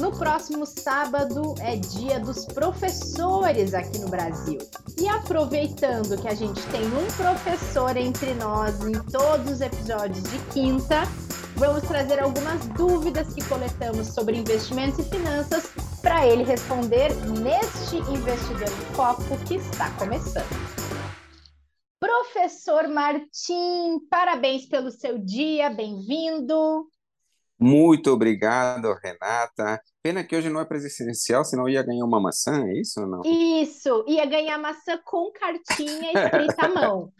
No próximo sábado é dia dos professores aqui no Brasil. E aproveitando que a gente tem um professor entre nós em todos os episódios de quinta, vamos trazer algumas dúvidas que coletamos sobre investimentos e finanças para ele responder neste Investidor Foco que está começando. Professor Martim, parabéns pelo seu dia, bem-vindo. Muito obrigado, Renata. Pena que hoje não é presencial, senão ia ganhar uma maçã, é isso ou não? Isso, ia ganhar maçã com cartinha escrita à mão.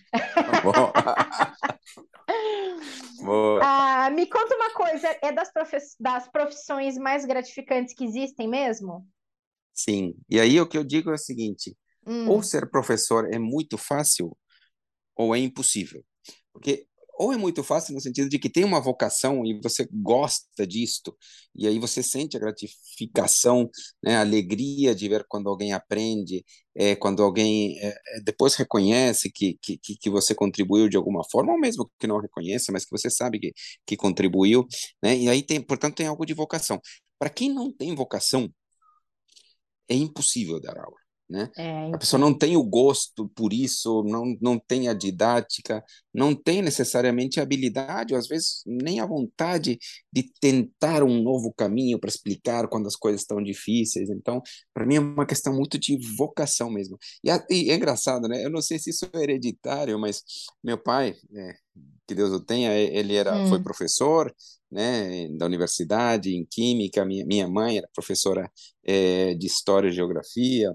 Bom. Ah, me conta uma coisa, é das, das profissões mais gratificantes que existem mesmo? Sim, e aí o que eu digo é o seguinte, hum. ou ser professor é muito fácil, ou é impossível. Porque ou é muito fácil no sentido de que tem uma vocação e você gosta disto, e aí você sente a gratificação, né, a alegria de ver quando alguém aprende, é, quando alguém é, é depois reconhece que, que, que você contribuiu de alguma forma, ou mesmo que não reconheça, mas que você sabe que, que contribuiu, né, e aí tem, portanto, tem algo de vocação. Para quem não tem vocação, é impossível dar aula. Né? É, a pessoa não tem o gosto por isso, não, não tem a didática, não tem necessariamente a habilidade, ou às vezes nem a vontade de tentar um novo caminho para explicar quando as coisas estão difíceis. Então, para mim é uma questão muito de vocação mesmo. E, a, e, é engraçado, né? Eu não sei se isso é hereditário, mas meu pai, é, que Deus o tenha, ele era, hum. foi professor, né, da universidade em química. Minha, minha mãe era professora é, de história e geografia.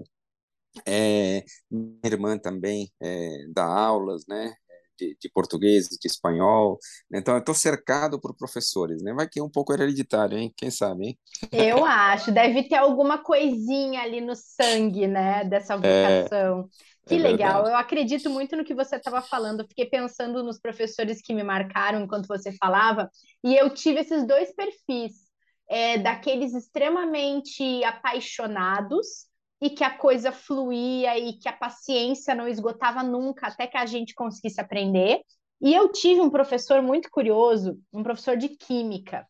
É, minha irmã também é, dá aulas, né? De, de, português, de espanhol. Então, eu estou cercado por professores, né? Vai que é um pouco hereditário, hein? Quem sabe, hein? Eu acho. Deve ter alguma coisinha ali no sangue, né? Dessa é, vocação. É, que é legal. Verdade. Eu acredito muito no que você estava falando. Eu fiquei pensando nos professores que me marcaram enquanto você falava. E eu tive esses dois perfis. É, daqueles extremamente apaixonados e que a coisa fluía e que a paciência não esgotava nunca até que a gente conseguisse aprender. E eu tive um professor muito curioso, um professor de química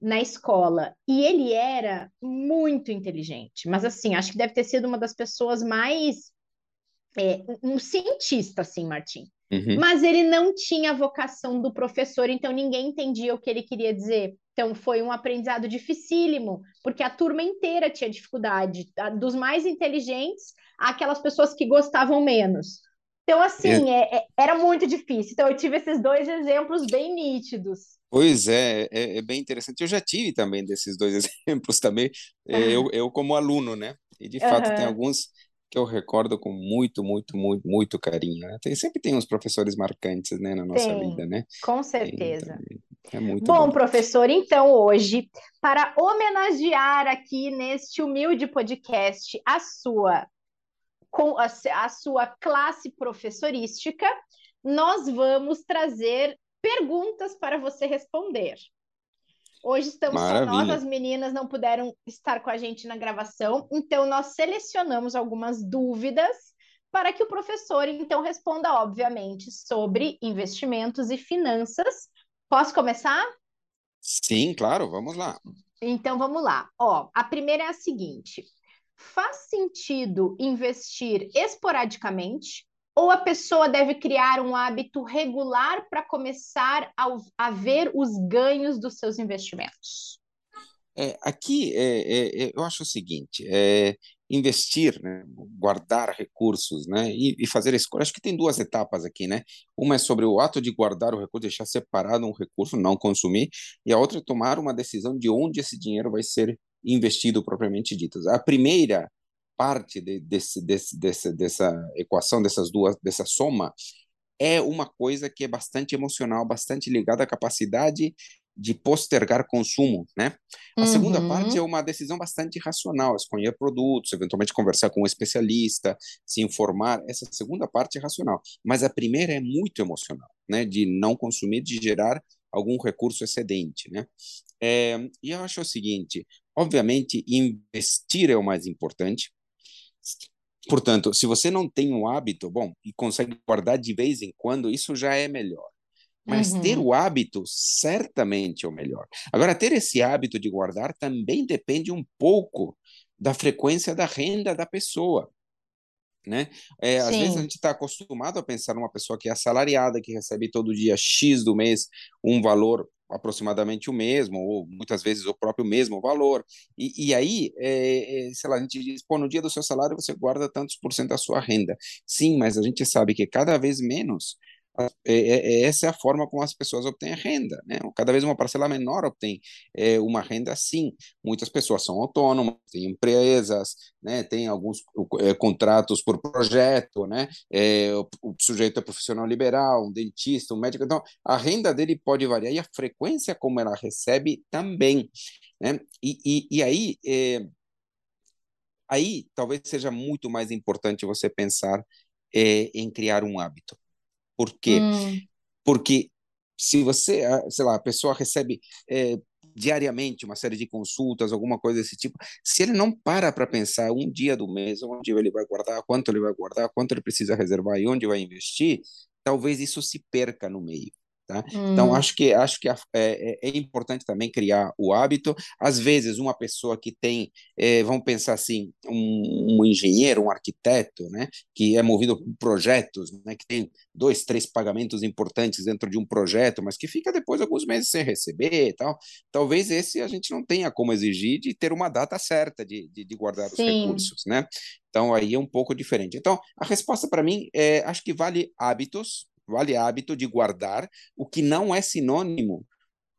na escola, e ele era muito inteligente, mas assim, acho que deve ter sido uma das pessoas mais é, um cientista, assim, Martim. Uhum. Mas ele não tinha a vocação do professor, então ninguém entendia o que ele queria dizer. Então foi um aprendizado dificílimo, porque a turma inteira tinha dificuldade, dos mais inteligentes àquelas pessoas que gostavam menos. Então, assim, é, é, era muito difícil. Então, eu tive esses dois exemplos bem nítidos. Pois é, é, é bem interessante. Eu já tive também desses dois exemplos também, eu, eu como aluno, né? E de fato uhum. tem alguns que eu recordo com muito, muito, muito, muito carinho. Né? Tem, sempre tem uns professores marcantes, né, na nossa tem, vida, né? Com certeza. é muito bom, bom, professor, então hoje, para homenagear aqui neste humilde podcast a sua com a, a sua classe professorística, nós vamos trazer perguntas para você responder. Hoje estamos Maravilha. só nós, as meninas não puderam estar com a gente na gravação, então nós selecionamos algumas dúvidas para que o professor então responda, obviamente, sobre investimentos e finanças. Posso começar? Sim, claro, vamos lá. Então vamos lá. Ó, a primeira é a seguinte: faz sentido investir esporadicamente ou a pessoa deve criar um hábito regular para começar a, a, ver os ganhos dos seus investimentos? É, aqui é, é, é eu acho o seguinte: é, investir, né, guardar recursos, né, e, e fazer escolha. Acho que tem duas etapas aqui, né? Uma é sobre o ato de guardar o recurso, deixar separado um recurso, não consumir, e a outra é tomar uma decisão de onde esse dinheiro vai ser investido propriamente dito. A primeira parte de, desse, desse, desse, dessa equação, dessas duas, dessa soma, é uma coisa que é bastante emocional, bastante ligada à capacidade de postergar consumo, né? A uhum. segunda parte é uma decisão bastante racional, escolher produtos, eventualmente conversar com um especialista, se informar. Essa segunda parte é racional, mas a primeira é muito emocional, né? De não consumir, de gerar algum recurso excedente, né? É, e eu acho o seguinte, obviamente, investir é o mais importante, Portanto, se você não tem um hábito, bom, e consegue guardar de vez em quando, isso já é melhor. Mas uhum. ter o hábito certamente é o melhor. Agora, ter esse hábito de guardar também depende um pouco da frequência da renda da pessoa. Né? É, às vezes a gente está acostumado a pensar numa pessoa que é assalariada, que recebe todo dia X do mês um valor aproximadamente o mesmo, ou muitas vezes o próprio mesmo valor. E, e aí, é, é, sei lá, a gente diz, pô, no dia do seu salário você guarda tantos por cento da sua renda. Sim, mas a gente sabe que cada vez menos é, é, é, essa é a forma como as pessoas obtêm renda, né? Cada vez uma parcela menor obtém é, uma renda sim. Muitas pessoas são autônomas, têm empresas, né? Tem alguns é, contratos por projeto, né? É, o, o, sujeito é profissional liberal, um dentista, um médico, então a renda dele pode variar e a frequência como ela recebe também, né? E, e, e aí é, aí talvez seja muito mais importante você pensar em criar um hábito por quê? Hum. Porque se você, ah, sei lá, a pessoa recebe é, diariamente uma série de consultas, alguma coisa desse tipo, se ele não para para pensar um dia do mês, onde ele vai guardar, quanto ele vai guardar, quanto ele precisa reservar e onde vai investir, talvez isso se perca no meio. Tá? Hum. Então, acho que, acho que é, é, é, importante também criar o hábito. Às vezes, uma pessoa que tem, é, vamos pensar assim, um, um, engenheiro, um arquiteto, né, que é movido por projetos, né, que tem dois, três pagamentos importantes dentro de um projeto, mas que fica depois alguns meses sem receber e tal. Talvez esse a gente não tenha como exigir de ter uma data certa de, de, de guardar Sim. os recursos, né? Então, aí é um pouco diferente. Então, a resposta para mim é, acho que vale hábitos, vale hábito de guardar, o que não é sinônimo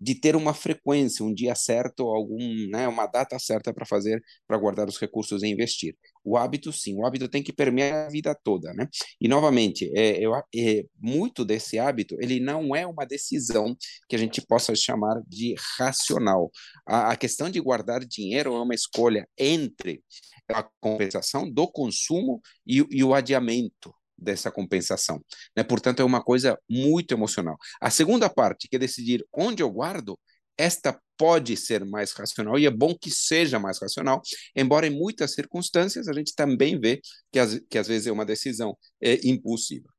de ter uma frequência, um dia certo, algum, né, uma data certa para fazer, para guardar os recursos e investir. O hábito, sim, o hábito tem que permear a vida toda, né? E novamente, é, é, muito desse hábito, ele não é uma decisão que a gente possa chamar de racional. A, a questão de guardar dinheiro é uma escolha entre a compensação do consumo e, e o adiamento dessa compensação. Né? Portanto, é uma coisa muito emocional. A segunda parte, que é decidir onde eu guardo, esta pode ser mais racional e é bom que seja mais racional, embora em muitas circunstâncias a gente também vê que, as, que às vezes é uma decisão é, impulsiva.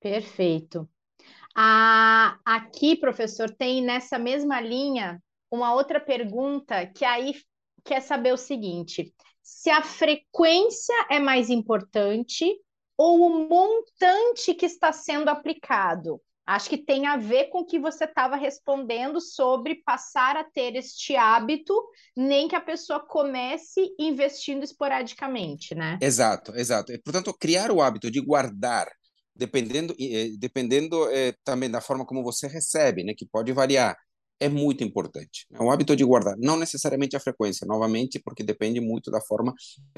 Perfeito. Ah, aqui, professor, tem nessa mesma linha uma outra pergunta que aí quer saber o seguinte: se a frequência é mais importante ou o montante que está sendo aplicado? Acho que tem a ver com o que você estava respondendo sobre passar a ter este hábito, nem que a pessoa comece investindo esporadicamente, né? Exato, exato. Portanto, criar o hábito de guardar, dependendo, eh, dependendo eh, também da forma como você recebe, né, que pode variar é muito importante. É um hábito de guardar, não necessariamente a frequência, novamente, porque depende muito da forma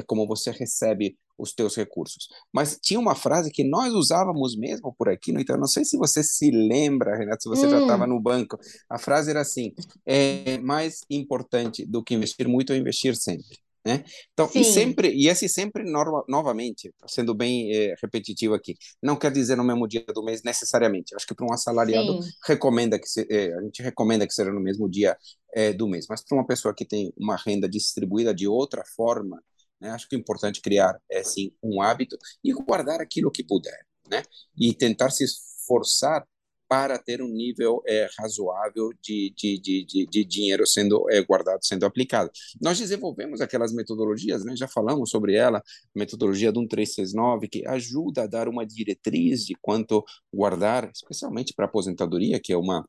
como você recebe os teus recursos. Mas tinha uma frase que nós usávamos mesmo por aqui, então não sei se você se lembra, Renato, se você hum. já estava no banco. A frase era assim: é mais importante do que investir muito é investir sempre. Né? Então, Sim. e sempre, e esse sempre no, novamente, sendo bem é, repetitivo aqui, não quer dizer no mesmo dia do mês necessariamente. Acho que para um assalariado Sim. recomenda que se, é, a gente recomenda que seja no mesmo dia é, do mês, mas para uma pessoa que tem uma renda distribuída de outra forma, né, acho que é importante criar é, sim um hábito e guardar aquilo que puder, né? E tentar se esforçar para ter um nível é, razoável de, de, de, de, dinheiro sendo é, guardado, sendo aplicado. Nós desenvolvemos aquelas metodologias, né, já falamos sobre ela, metodologia do 1369, que ajuda a dar uma diretriz de quanto guardar, especialmente para aposentadoria, que é uma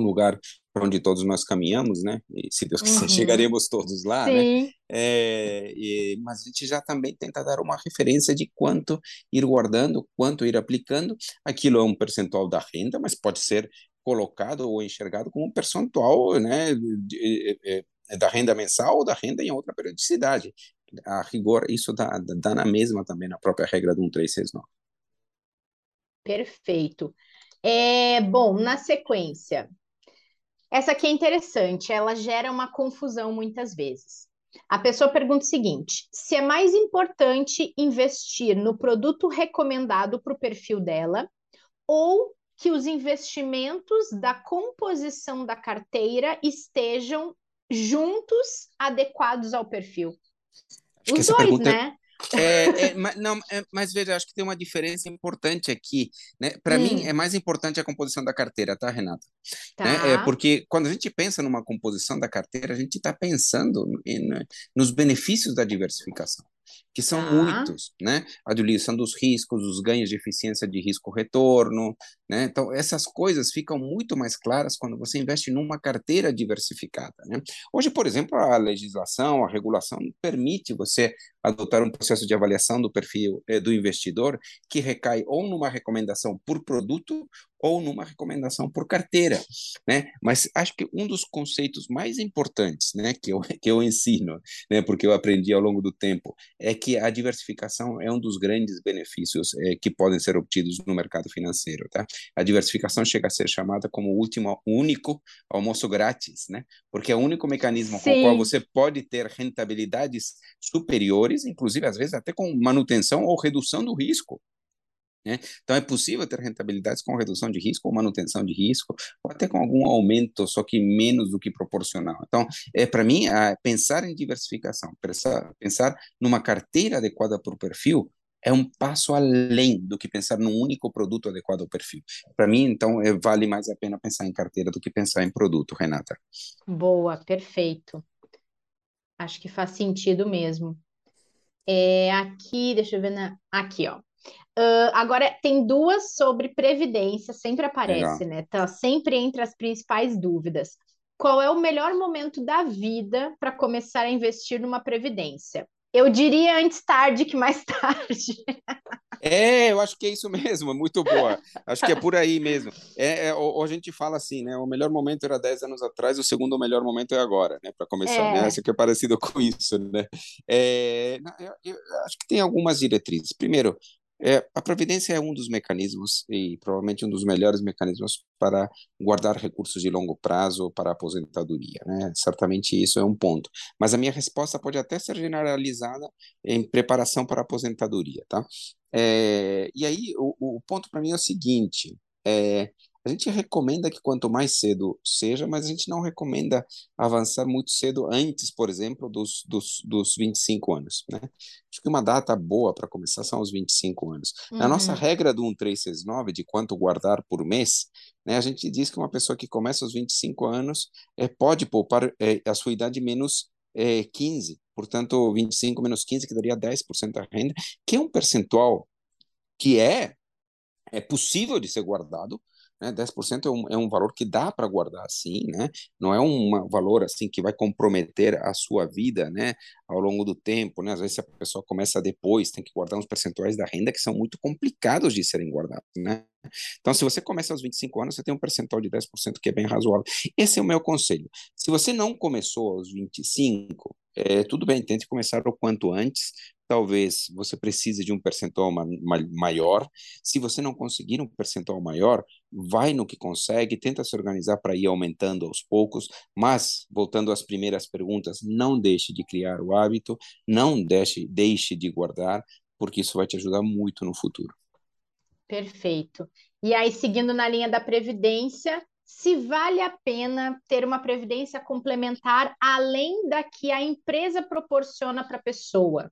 um lugar para onde todos nós caminhamos, né? E se Deus quiser, uhum. chegaremos todos lá, né? Sim. né? É, e, mas a gente já também tenta dar uma referência de quanto ir guardando, quanto ir aplicando. Aquilo é um percentual da renda, mas pode ser colocado ou enxergado como um percentual, né? De, de, de, da renda mensal ou da renda em outra periodicidade. A rigor, isso dá, dá na mesma também, na própria regra do 1369. Perfeito. É, bom, na sequência, essa aqui é interessante, ela gera uma confusão muitas vezes. A pessoa pergunta o seguinte: se é mais importante investir no produto recomendado para o perfil dela ou que os investimentos da composição da carteira estejam juntos, adequados ao perfil? Acho os dois, né? É, é, mas, não, é, mas veja, acho que tem uma diferença importante aqui. Né? Para hum. mim, é mais importante a composição da carteira, tá, Renata? Tá. Né? É, porque quando a gente pensa numa composição da carteira, a gente está pensando em, nos benefícios da diversificação que são ah. muitos, né? A diluição dos riscos, os ganhos de eficiência de risco-retorno, né? Então, essas coisas ficam muito mais claras quando você investe numa carteira diversificada, né? Hoje, por exemplo, a legislação, a regulação permite você adotar um processo de avaliação do perfil eh, do investidor que recai ou numa recomendação por produto ou numa recomendação por carteira, né? Mas acho que um dos conceitos mais importantes, né, que eu que eu ensino, né, porque eu aprendi ao longo do tempo, é que a diversificação é um dos grandes benefícios é, que podem ser obtidos no mercado financeiro, tá? A diversificação chega a ser chamada como o último, único almoço grátis, né? Porque é o único mecanismo Sim. com o qual você pode ter rentabilidades superiores, inclusive às vezes até com manutenção ou redução do risco, né? Então, é possível ter rentabilidades com redução de risco ou manutenção de risco, ou até com algum aumento, só que menos do que proporcional. Então, é, para mim, a, pensar em diversificação, pensar, pensar numa carteira adequada para o perfil, é um passo além do que pensar num único produto adequado ao perfil. Para mim, então, é, vale mais a pena pensar em carteira do que pensar em produto, Renata. Boa, perfeito. Acho que faz sentido mesmo. É, aqui, deixa eu ver na... Aqui, ó. Uh, agora, tem duas sobre previdência, sempre aparece, Legal. né? Tá sempre entre as principais dúvidas. Qual é o melhor momento da vida para começar a investir numa previdência? Eu diria antes tarde que mais tarde. É, eu acho que é isso mesmo, muito boa. Acho que é por aí mesmo. É, é ou, a gente fala assim, né? O melhor momento era 10 anos atrás, o segundo melhor momento é agora, né? Para começar, é. né? Acho que é parecido com isso, né? É, eu, eu acho que tem algumas diretrizes. Primeiro, é, a Previdência é um dos mecanismos, e provavelmente um dos melhores mecanismos para guardar recursos de longo prazo para a aposentadoria. Né? Certamente isso é um ponto. Mas a minha resposta pode até ser generalizada em preparação para a aposentadoria. Tá? É, e aí, o, o ponto para mim é o seguinte: é, a gente recomenda que quanto mais cedo seja, mas a gente não recomenda avançar muito cedo antes, por exemplo, dos, dos, dos 25 anos. Né? Acho que uma data boa para começar são os 25 anos. Uhum. Na nossa regra do 1369, de quanto guardar por mês, né, a gente diz que uma pessoa que começa aos 25 anos é, pode poupar é, a sua idade menos é, 15, portanto, 25 menos 15, que daria 10% da renda, que é um percentual que é, é possível de ser guardado, né? 10% é um, é um valor que dá para guardar assim, né? Não é um valor assim que vai comprometer a sua vida, né? Ao longo do tempo, né? Às vezes a pessoa começa depois, tem que guardar uns percentuais da renda que são muito complicados de serem guardados, né? Então, se você começa aos 25 anos, você tem um percentual de 10% que é bem razoável. Esse é o meu conselho. Se você não começou aos 25, é, tudo bem, tente começar o quanto antes, talvez você precise de um percentual ma ma maior. Se você não conseguir um percentual maior, vai no que consegue, tenta se organizar para ir aumentando aos poucos, mas voltando às primeiras perguntas, não deixe de criar o hábito, não deixe, deixe de guardar, porque isso vai te ajudar muito no futuro. Perfeito. E aí, seguindo na linha da previdência, se vale a pena ter uma previdência complementar além da que a empresa proporciona para a pessoa.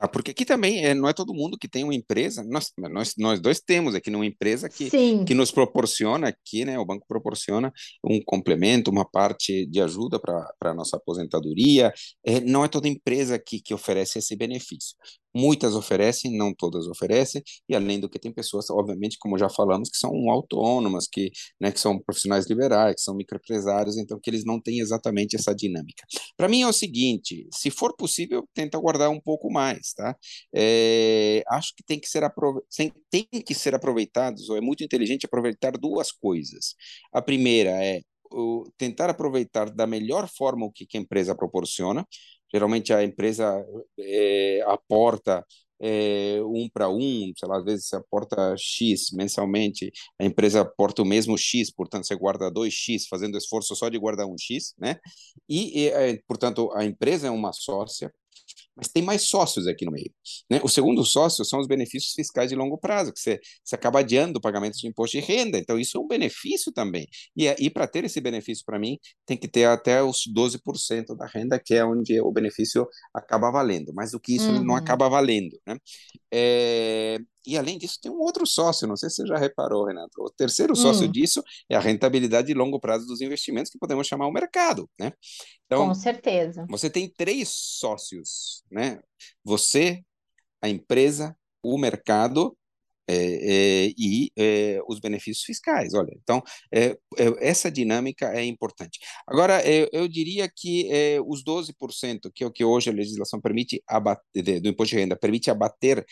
Ah, porque aqui também é, não é todo mundo que tem uma empresa, nós, nós, nós dois temos aqui uma empresa que, que nos proporciona aqui, né, o banco proporciona um complemento, uma parte de ajuda para a nossa aposentadoria, é, não é toda empresa que, que oferece esse benefício. Muitas oferecem, não todas oferecem, e além do que tem pessoas, obviamente, como já falamos, que são autônomas, que, né, que são profissionais liberais, que são microempresários, então que eles não têm exatamente essa dinâmica. Para mim é o seguinte, se for possível, tenta guardar um pouco mais, tá? É, acho que tem que ser tem que ser aproveitados, ou é muito inteligente aproveitar duas coisas. A primeira é tentar aproveitar da melhor forma o que a empresa proporciona, geralmente a empresa é, aporta é, um para um, sei lá, às vezes você aporta X mensalmente, a empresa aporta o mesmo X, portanto você guarda 2X, fazendo esforço só de guardar um X, né? E, e é, portanto, a empresa é uma sócia, mas tem mais sócios aqui no meio. Né? O segundo sócio são os benefícios fiscais de longo prazo, que você, você acaba adiando o pagamento de imposto de renda, então isso é um benefício também. E, e para ter esse benefício, para mim, tem que ter até os 12% da renda, que é onde o benefício acaba valendo, mas o que isso uhum. não acaba valendo. Né? É, e além disso, tem um outro sócio, não sei se você já reparou, Renato. O terceiro sócio hum. disso é a rentabilidade de longo prazo dos investimentos, que podemos chamar o mercado, né? Então, Com certeza. Você tem três sócios, né? Você, a empresa, o mercado é, é, e é, os benefícios fiscais. Olha, então é, é, essa dinâmica é importante. Agora, é, eu diria que os 12%, que é o que hoje a legislação permite abater, do imposto de renda, permite abater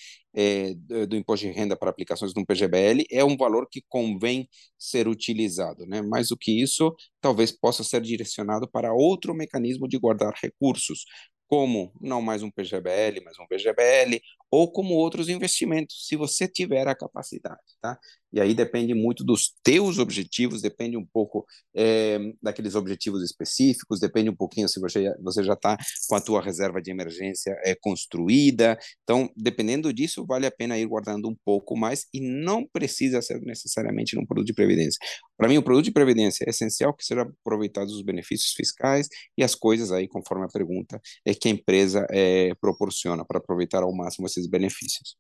do imposto de renda para aplicações no PGBL, é um valor que convém ser utilizado. Né? Mais do que isso, talvez possa ser direcionado para outro mecanismo de guardar recursos, como não mais um PGBL, mas um VGBL, ou como outros investimentos, se você tiver a capacidade, tá? E aí depende muito dos teus objetivos, depende um pouco é, daqueles objetivos específicos, depende um pouquinho se você, você já está com a tua reserva de emergência é, construída. Então, dependendo disso, vale a pena ir guardando um pouco mais e não precisa ser necessariamente num produto de previdência. Para mim, o produto de previdência é essencial que sejam aproveitados os benefícios fiscais e as coisas aí, conforme a pergunta, é que a empresa é, proporciona para aproveitar ao máximo esses benefícios.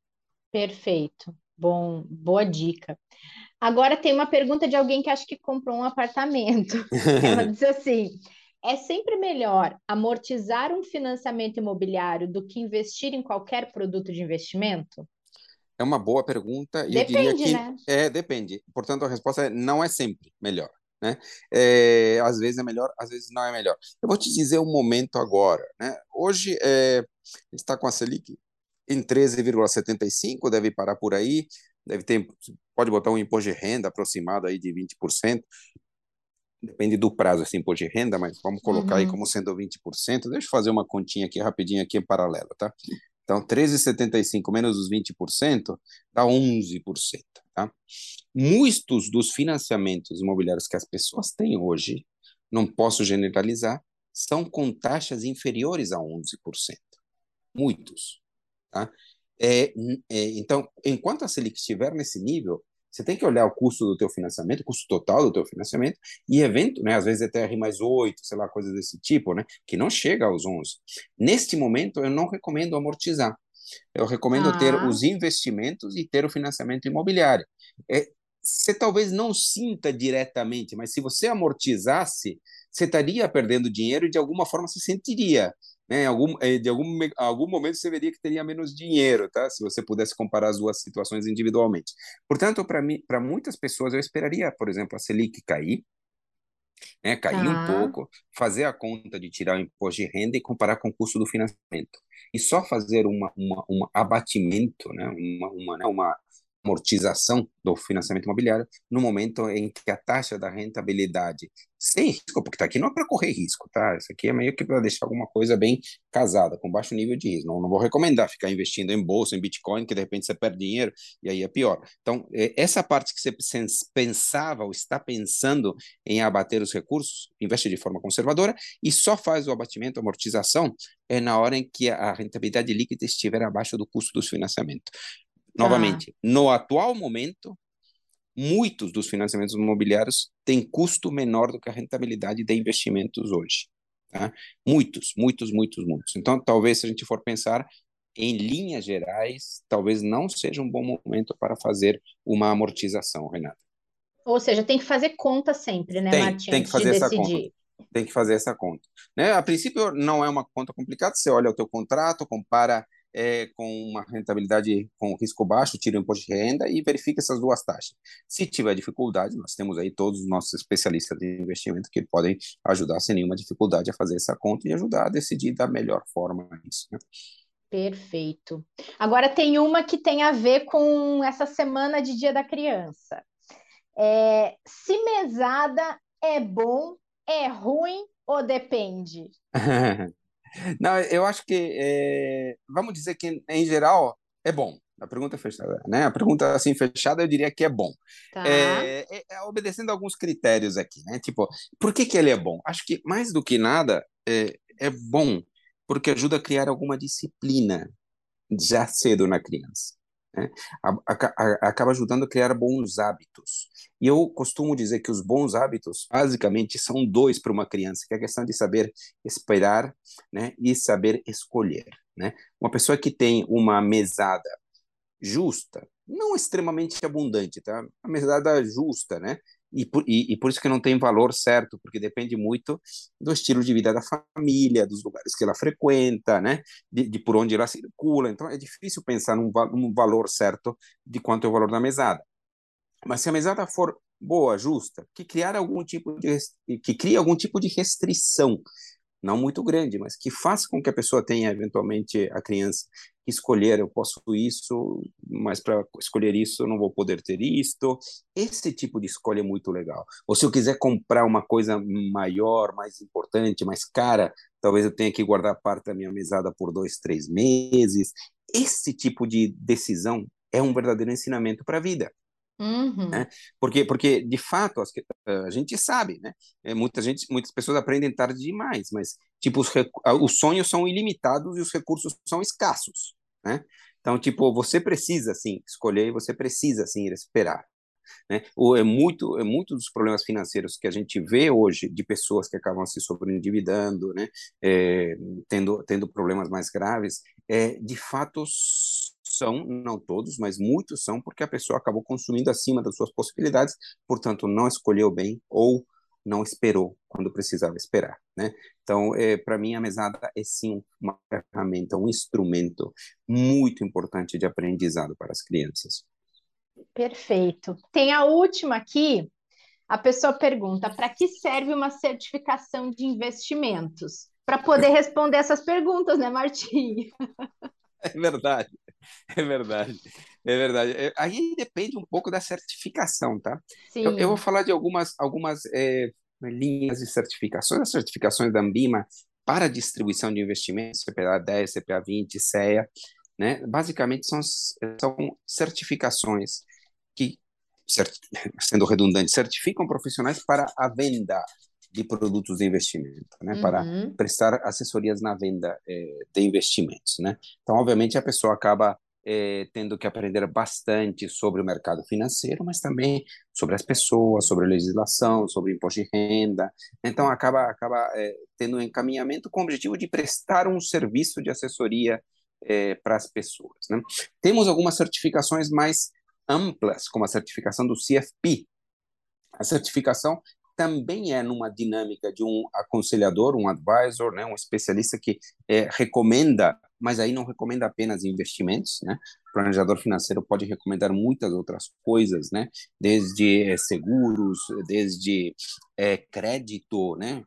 Perfeito. Bom, boa dica. Agora tem uma pergunta de alguém que acho que comprou um apartamento. Ela diz assim: é sempre melhor amortizar um financiamento imobiliário do que investir em qualquer produto de investimento? É uma boa pergunta e depende, eu diria que né? é depende. Portanto, a resposta é não é sempre melhor. Né? É, às vezes é melhor, às vezes não é melhor. Eu vou te dizer um momento agora. Né? Hoje é, está com a Selic em 13,75, deve parar por aí, deve ter, pode botar um imposto de renda aproximado aí de 20%, depende do prazo esse imposto de renda, mas vamos colocar uhum. aí como sendo 20%, deixa eu fazer uma continha aqui rapidinho aqui em paralelo, tá? Então, 13,75 menos os 20% dá 11%, tá? Muitos dos financiamentos imobiliários que as pessoas têm hoje, não posso generalizar, são com taxas inferiores a 11%. Muitos. Tá? É, é, então, enquanto a Selic estiver nesse nível, você tem que olhar o custo do teu financiamento, o custo total do teu financiamento, e evento, né, às vezes até R mais 8, sei lá, coisas desse tipo, né, que não chega aos 11. Neste momento, eu não recomendo amortizar. Eu recomendo ah. ter os investimentos e ter o financiamento imobiliário. É, você talvez não sinta diretamente, mas se você amortizasse, você estaria perdendo dinheiro e de alguma forma se sentiria né, em algum, eh, de algum, algum momento você veria que teria menos dinheiro, tá? Se você pudesse comparar as duas situações individualmente. Portanto, para mim, para muitas pessoas, eu esperaria, por exemplo, a Selic cair, né, cair tá. um pouco, fazer a conta de tirar o imposto de renda e comparar com o custo do financiamento. E só fazer uma, uma, uma abatimento, né, uma, uma, né, uma amortização do financiamento imobiliário no momento em que a taxa da rentabilidade sem risco, porque tá aqui não é para correr risco, tá? Isso aqui é meio que para deixar alguma coisa bem casada, com baixo nível de risco. Não, não vou recomendar ficar investindo em bolsa, em Bitcoin, que de repente você perde dinheiro e aí é pior. Então, é, essa parte que você pensava ou está pensando em abater os recursos, investe de forma conservadora e só faz o abatimento, a amortização, é na hora em que a rentabilidade líquida estiver abaixo do custo dos financiamentos. Novamente, ah. no atual momento, muitos dos financiamentos imobiliários têm custo menor do que a rentabilidade de investimentos hoje. Tá? Muitos, muitos, muitos, muitos. Então, talvez se a gente for pensar em linhas gerais, talvez não seja um bom momento para fazer uma amortização, Renata. Ou seja, tem que fazer conta sempre, né, tem? Tem que fazer essa decidir. conta. Tem que fazer essa conta. Né? A princípio, não é uma conta complicada. Você olha o teu contrato, compara é, com uma rentabilidade com risco baixo, tira o imposto de renda e verifica essas duas taxas. Se tiver dificuldade, nós temos aí todos os nossos especialistas de investimento que podem ajudar sem nenhuma dificuldade a fazer essa conta e ajudar a decidir da melhor forma isso. Né? Perfeito. Agora tem uma que tem a ver com essa semana de Dia da Criança. É, se mesada é bom, é ruim ou depende? Não, eu acho que, é, vamos dizer que, em geral, é bom. A pergunta é fechada, né? A pergunta assim fechada, eu diria que é bom. Tá. É, é, é, obedecendo alguns critérios aqui, né? Tipo, por que que ele é bom? Acho que mais do que nada é, é bom porque ajuda a criar alguma disciplina já cedo na criança. Né? Acaba ajudando a criar bons hábitos. E eu costumo dizer que os bons hábitos, basicamente, são dois para uma criança, que é a questão de saber esperar né, e saber escolher. Né? Uma pessoa que tem uma mesada justa, não extremamente abundante, tá? A mesada justa, né? E por, e, e por isso que não tem valor certo, porque depende muito do estilo de vida da família, dos lugares que ela frequenta, né? De, de por onde ela circula. Então é difícil pensar num, num valor certo de quanto é o valor da mesada. Mas se a mesada for boa, justa, que criar algum tipo de que cria algum tipo de restrição não muito grande, mas que faça com que a pessoa tenha eventualmente a criança que escolher, eu posso isso, mas para escolher isso eu não vou poder ter isto. Esse tipo de escolha é muito legal. Ou se eu quiser comprar uma coisa maior, mais importante, mais cara, talvez eu tenha que guardar parte da minha mesada por dois, três meses. Esse tipo de decisão é um verdadeiro ensinamento para a vida. Uhum. Né? Porque, porque, de fato, a gente sabe, né? É, muita gente, muitas pessoas aprendem tarde demais, mas, tipo, os, os sonhos são ilimitados e os recursos são escassos, né? Então, tipo, você precisa, sim, escolher, você precisa, sim, esperar. Né? Ou é muito, é muito dos problemas financeiros que a gente vê hoje de pessoas que acabam se sobreendividando, né? É, tendo, tendo problemas mais graves, é, de fato são, não todos, mas muitos são, porque a pessoa acabou consumindo acima das suas possibilidades, portanto, não escolheu bem ou não esperou quando precisava esperar, né? Então, é, para mim, a mesada é sim uma ferramenta, um instrumento muito importante de aprendizado para as crianças. Perfeito. Tem a última aqui. A pessoa pergunta: para que serve uma certificação de investimentos? Para poder responder essas perguntas, né, Martim? É verdade. É verdade, é verdade. É, aí depende um pouco da certificação, tá? Sim. Eu, eu vou falar de algumas, algumas é, linhas de certificações. As certificações da Ambima para distribuição de investimentos, CPA 10, CPA 20, CEA, né? Basicamente são, são certificações que, sendo redundante, certificam profissionais para a venda de produtos de investimento, né, uhum. para prestar assessorias na venda eh, de investimentos, né. Então, obviamente, a pessoa acaba eh, tendo que aprender bastante sobre o mercado financeiro, mas também sobre as pessoas, sobre a legislação, sobre imposto de renda. Então, acaba acaba eh, tendo um encaminhamento com o objetivo de prestar um serviço de assessoria para as pessoas. Né. Temos algumas certificações mais amplas, como a certificação do CFP. A certificação também é numa dinâmica de um aconselhador, um advisor, né, um especialista que é, recomenda, mas aí não recomenda apenas investimentos, né? O planejador financeiro pode recomendar muitas outras coisas, né? Desde é, seguros, desde é, crédito, né?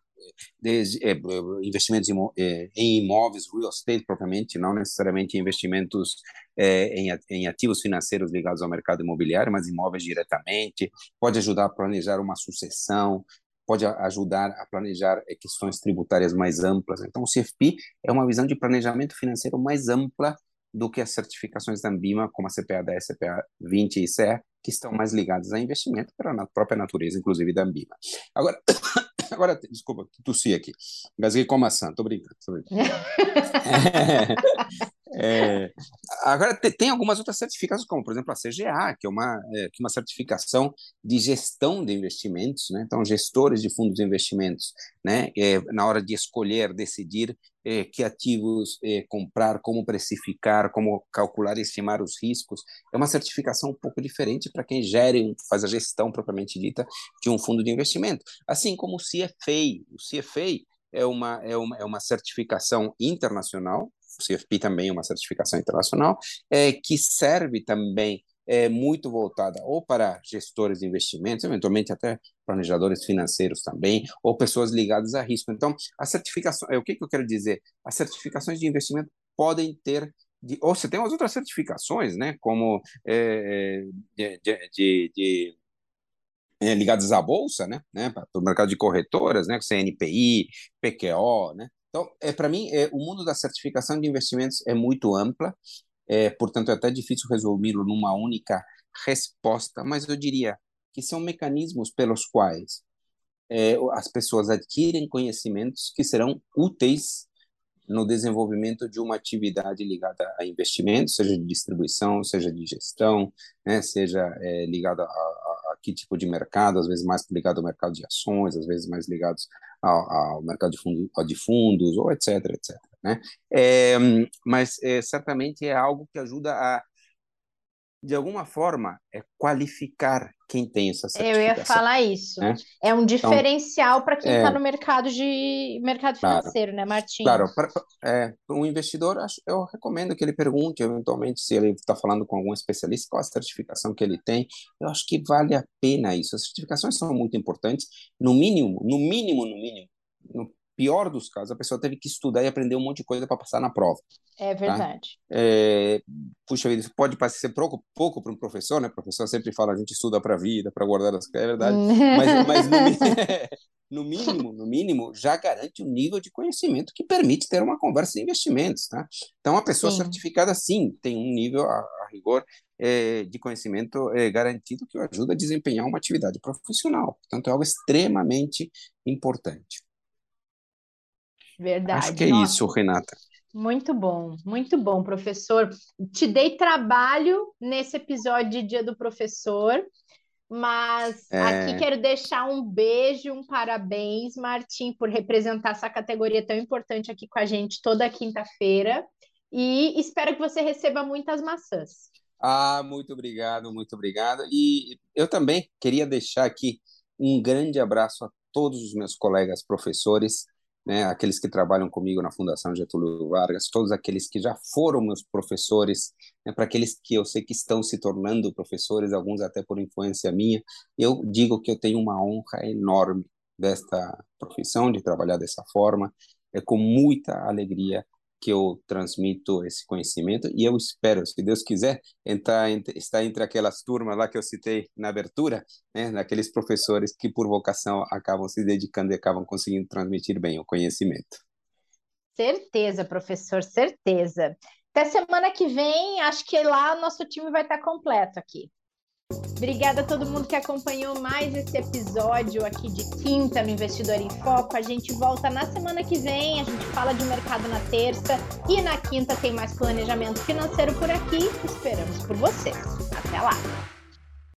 Desde é, investimentos é, em imóveis, real estate propriamente, não necessariamente investimentos é, em, em ativos financeiros ligados ao mercado imobiliário, mas imóveis diretamente, pode ajudar a planejar uma sucessão, pode ajudar a planejar questões tributárias mais amplas. Então, o CFP é uma visão de planejamento financeiro mais ampla do que as certificações da Ambima, como a CPA 10, CPA 20 e CE, que estão mais ligadas a investimento pela própria natureza, inclusive da Ambima. Agora, Agora, desculpa, tossi aqui. Gasguei com maçã, tô brincando. Tô brincando. é, é, agora, tem algumas outras certificações, como, por exemplo, a CGA, que é uma, é, que é uma certificação de gestão de investimentos, né? Então, gestores de fundos de investimentos, né? É, na hora de escolher, decidir é, que ativos é, comprar, como precificar, como calcular e estimar os riscos. É uma certificação um pouco diferente para quem gere, faz a gestão propriamente dita de um fundo de investimento. Assim como o CFA. O CFA é uma, é uma, é uma certificação internacional, o CFP também é uma certificação internacional, é, que serve também é muito voltada ou para gestores de investimentos, eventualmente até planejadores financeiros também, ou pessoas ligadas a risco. Então, a certificação, é o que, que eu quero dizer? As certificações de investimento podem ter de, ou você tem umas outras certificações, né, como é, de, de, de, de é, ligadas à bolsa, né, né, para o mercado de corretoras, né, CNPI, PQO, né. Então, é para mim, é, o mundo da certificação de investimentos é muito ampla. É, portanto, é até difícil resumi-lo numa única resposta, mas eu diria que são mecanismos pelos quais é, as pessoas adquirem conhecimentos que serão úteis no desenvolvimento de uma atividade ligada a investimentos, seja de distribuição, seja de gestão, né, seja é, ligada a, que tipo de mercado, às vezes mais ligado ao mercado de ações, às vezes mais ligados ao, ao mercado de, fundo, de, fundos, ou etc, etc. Né? É, mas é, certamente é algo que ajuda a de alguma forma, é qualificar quem tem essa certificação. Eu ia falar isso. Né? É um então, diferencial então, para quem está é, no mercado de mercado financeiro, claro, né, Martim? Claro, para é, um investidor, eu recomendo que ele pergunte, eventualmente, se ele está falando com algum especialista, qual a certificação que ele tem. Eu acho que vale a pena isso. As certificações são muito importantes, no mínimo, no mínimo, no mínimo, no pior dos casos, a pessoa teve que estudar e aprender um monte de coisa para passar na prova. É tá? verdade. Tá? É, puxa vida, isso pode parecer pouco, pouco para um professor, né? O professor sempre fala, a gente estuda para a vida, para guardar as coisas, é verdade. mas, mas no, no, mínimo, no mínimo, já garante um nível de conhecimento que permite ter uma conversa de investimentos, tá? Então, a pessoa sim. certificada, sim, tem um nível, a, a rigor, é, de conhecimento é, garantido que o ajuda a desempenhar uma atividade profissional. Portanto, é algo extremamente importante. Verdade. Acho que é Nossa. isso, Renata. Muito bom, muito bom, professor. Te dei trabalho nesse episódio de Dia do Professor, mas é... aqui quero deixar um beijo, um parabéns, Martim, por representar essa categoria tão importante aqui com a gente toda quinta-feira. E espero que você receba muitas maçãs. Ah, muito obrigado, muito obrigado. E eu também queria deixar aqui um grande abraço a todos os meus colegas professores né, aqueles que trabalham comigo na Fundação Getúlio Vargas, todos aqueles que já foram meus professores, né, para aqueles que eu sei que estão se tornando professores, alguns até por influência minha, eu digo que eu tenho uma honra enorme desta profissão, de trabalhar dessa forma, é com muita alegria que eu transmito esse conhecimento e eu espero, se Deus quiser, entrar estar entre aquelas turmas lá que eu citei na abertura, né, naqueles professores que por vocação acabam se dedicando e acabam conseguindo transmitir bem o conhecimento. Certeza, professor, certeza. Até semana que vem, acho que lá o nosso time vai estar completo aqui. Obrigada a todo mundo que acompanhou mais esse episódio aqui de quinta no Investidor em Foco. A gente volta na semana que vem, a gente fala de mercado na terça e na quinta tem mais planejamento financeiro por aqui. Esperamos por vocês. Até lá!